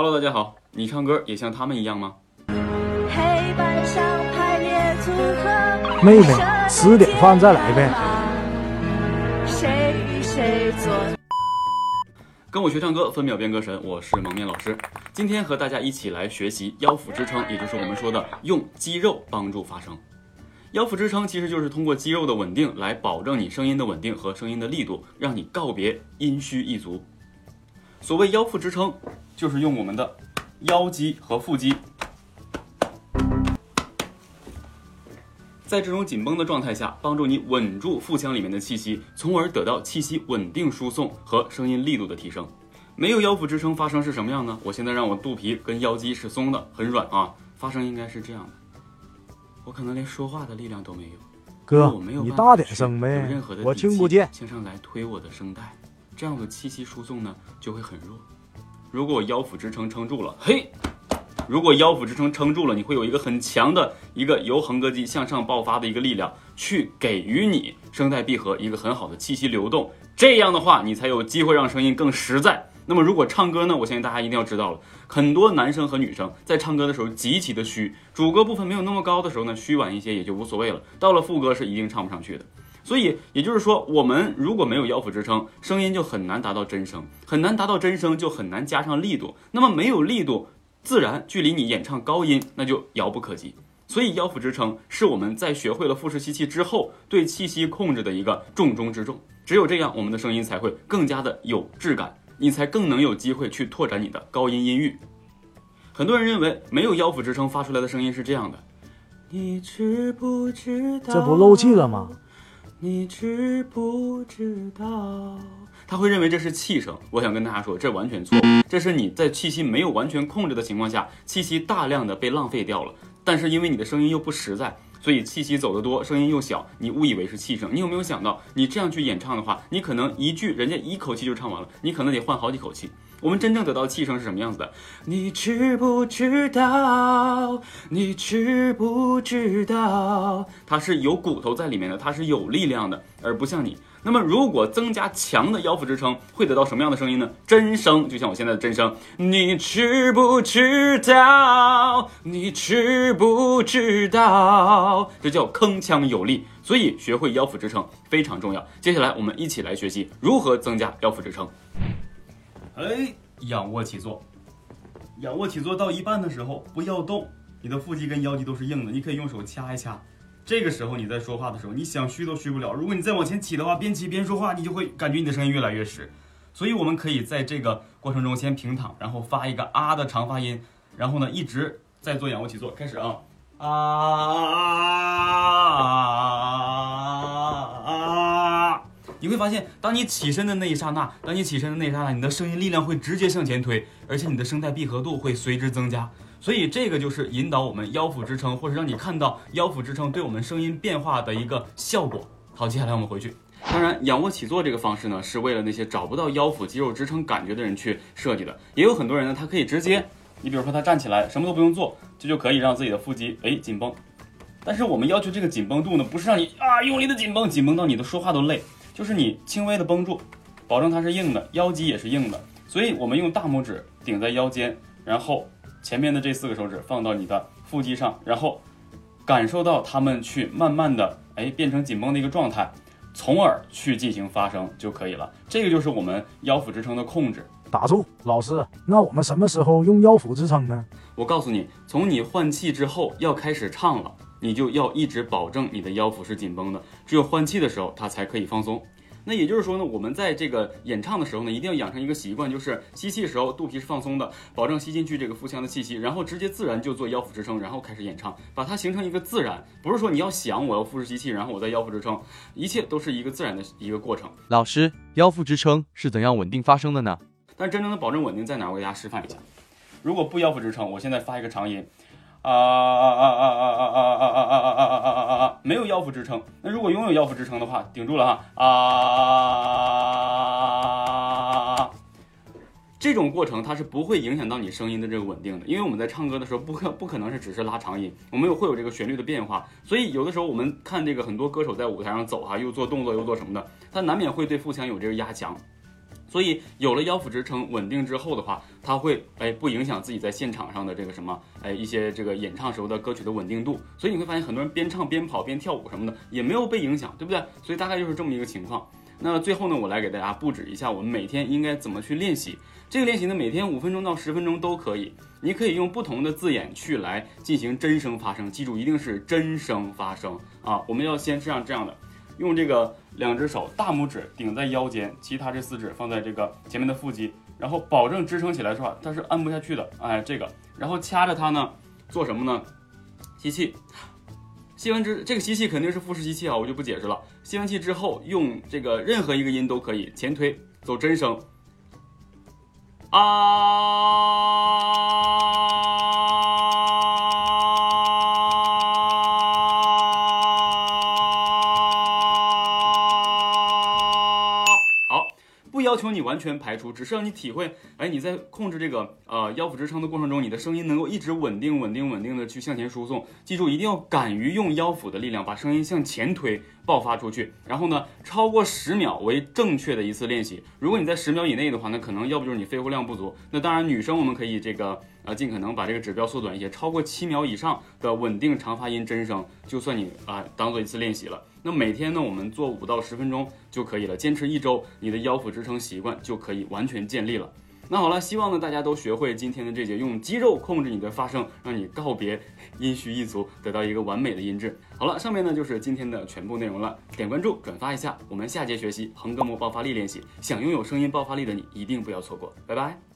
Hello，大家好，你唱歌也像他们一样吗？黑板上排列组合，妹妹，吃点饭再来呗。谁与谁做？跟我学唱歌，分秒变歌神，我是蒙面老师。今天和大家一起来学习腰腹支撑，也就是我们说的用肌肉帮助发声。腰腹支撑其实就是通过肌肉的稳定来保证你声音的稳定和声音的力度，让你告别阴虚易足。所谓腰腹支撑，就是用我们的腰肌和腹肌，在这种紧绷的状态下，帮助你稳住腹腔里面的气息，从而得到气息稳定输送和声音力度的提升。没有腰腹支撑，发声是什么样呢？我现在让我肚皮跟腰肌是松的，很软啊，发声应该是这样的。我可能连说话的力量都没有，哥我没有，你大点声有呗任何的，我听不见。向上来推我的声带，这样的气息输送呢就会很弱。如果腰腹支撑撑住了，嘿，如果腰腹支撑撑住了，你会有一个很强的一个由横膈肌向上爆发的一个力量，去给予你声带闭合一个很好的气息流动。这样的话，你才有机会让声音更实在。那么如果唱歌呢，我相信大家一定要知道了，很多男生和女生在唱歌的时候极其的虚，主歌部分没有那么高的时候呢，虚婉一些也就无所谓了。到了副歌是一定唱不上去的。所以也就是说，我们如果没有腰腹支撑，声音就很难达到真声，很难达到真声，就很难加上力度。那么没有力度，自然距离你演唱高音那就遥不可及。所以腰腹支撑是我们在学会了腹式吸气之后，对气息控制的一个重中之重。只有这样，我们的声音才会更加的有质感，你才更能有机会去拓展你的高音音域。很多人认为没有腰腹支撑发出来的声音是这样的，你知不知道？这不漏气了吗？你知不知道？他会认为这是气声。我想跟大家说，这完全错。这是你在气息没有完全控制的情况下，气息大量的被浪费掉了。但是因为你的声音又不实在，所以气息走得多，声音又小，你误以为是气声。你有没有想到，你这样去演唱的话，你可能一句人家一口气就唱完了，你可能得换好几口气。我们真正得到气声是什么样子的？你知不知道？你知不知道？它是有骨头在里面的，它是有力量的，而不像你。那么，如果增加强的腰腹支撑，会得到什么样的声音呢？真声，就像我现在的真声。你知不知道？你知不知道？这叫铿锵有力。所以，学会腰腹支撑非常重要。接下来，我们一起来学习如何增加腰腹支撑。哎，仰卧起坐。仰卧起坐到一半的时候不要动，你的腹肌跟腰肌都是硬的，你可以用手掐一掐。这个时候你在说话的时候，你想虚都虚不了。如果你再往前起的话，边起边说话，你就会感觉你的声音越来越实。所以我们可以在这个过程中先平躺，然后发一个啊的长发音，然后呢一直在做仰卧起坐。开始啊啊！你会发现，当你起身的那一刹那，当你起身的那一刹那，你的声音力量会直接向前推，而且你的声带闭合度会随之增加。所以这个就是引导我们腰腹支撑，或者让你看到腰腹支撑对我们声音变化的一个效果。好，接下来我们回去。当然，仰卧起坐这个方式呢，是为了那些找不到腰腹肌肉支撑感觉的人去设计的。也有很多人呢，他可以直接，你比如说他站起来，什么都不用做，这就可以让自己的腹肌哎紧绷。但是我们要求这个紧绷度呢，不是让你啊用力的紧绷，紧绷到你的说话都累，就是你轻微的绷住，保证它是硬的，腰肌也是硬的。所以我们用大拇指顶在腰间，然后。前面的这四个手指放到你的腹肌上，然后感受到它们去慢慢的哎变成紧绷的一个状态，从而去进行发声就可以了。这个就是我们腰腹支撑的控制。打住，老师，那我们什么时候用腰腹支撑呢？我告诉你，从你换气之后要开始唱了，你就要一直保证你的腰腹是紧绷的，只有换气的时候它才可以放松。那也就是说呢，我们在这个演唱的时候呢，一定要养成一个习惯，就是吸气的时候肚皮是放松的，保证吸进去这个腹腔的气息，然后直接自然就做腰腹支撑，然后开始演唱，把它形成一个自然，不是说你要想我要腹式吸气，然后我再腰腹支撑，一切都是一个自然的一个过程。老师，腰腹支撑是怎样稳定发生的呢？但真正的保证稳定在哪？我给大家示范一下。如果不腰腹支撑，我现在发一个长音。啊啊啊啊啊啊啊啊啊啊啊啊啊！没有腰腹支撑，那如果拥有腰腹支撑的话，顶住了哈啊！这种过程它是不会影响到你声音的这个稳定的，因为我们在唱歌的时候不可不可能是只是拉长音，我们有会有这个旋律的变化，所以有的时候我们看这个很多歌手在舞台上走哈，又做动作又做什么的，他难免会对腹腔有这个压强。所以有了腰腹支撑稳定之后的话，它会哎不影响自己在现场上的这个什么哎一些这个演唱时候的歌曲的稳定度。所以你会发现很多人边唱边跑边跳舞什么的也没有被影响，对不对？所以大概就是这么一个情况。那最后呢，我来给大家布置一下我们每天应该怎么去练习这个练习呢？每天五分钟到十分钟都可以，你可以用不同的字眼去来进行真声发声，记住一定是真声发声啊！我们要先这样这样的。用这个两只手，大拇指顶在腰间，其他这四指放在这个前面的腹肌，然后保证支撑起来的话，它是按不下去的。哎，这个，然后掐着它呢，做什么呢？吸气，吸完之这个吸气肯定是腹式吸气啊，我就不解释了。吸完气之后，用这个任何一个音都可以，前推走真声，啊。好，不要求你完全排除，只是让你体会，哎，你在控制这个呃腰腹支撑的过程中，你的声音能够一直稳定、稳定、稳定的去向前输送。记住，一定要敢于用腰腹的力量把声音向前推，爆发出去。然后呢，超过十秒为正确的一次练习。如果你在十秒以内的话，那可能要不就是你肺活量不足。那当然，女生我们可以这个啊尽可能把这个指标缩短一些，超过七秒以上的稳定长发音真声，就算你啊、当做一次练习了。那每天呢，我们做五到十分钟就可以了，坚持一周，你的腰腹支撑习惯就可以完全建立了。那好了，希望呢大家都学会今天的这节，用肌肉控制你的发声，让你告别 阴虚一族，得到一个完美的音质。好了，上面呢就是今天的全部内容了，点关注，转发一下，我们下节学习横膈膜爆发力练习。想拥有声音爆发力的你，一定不要错过，拜拜。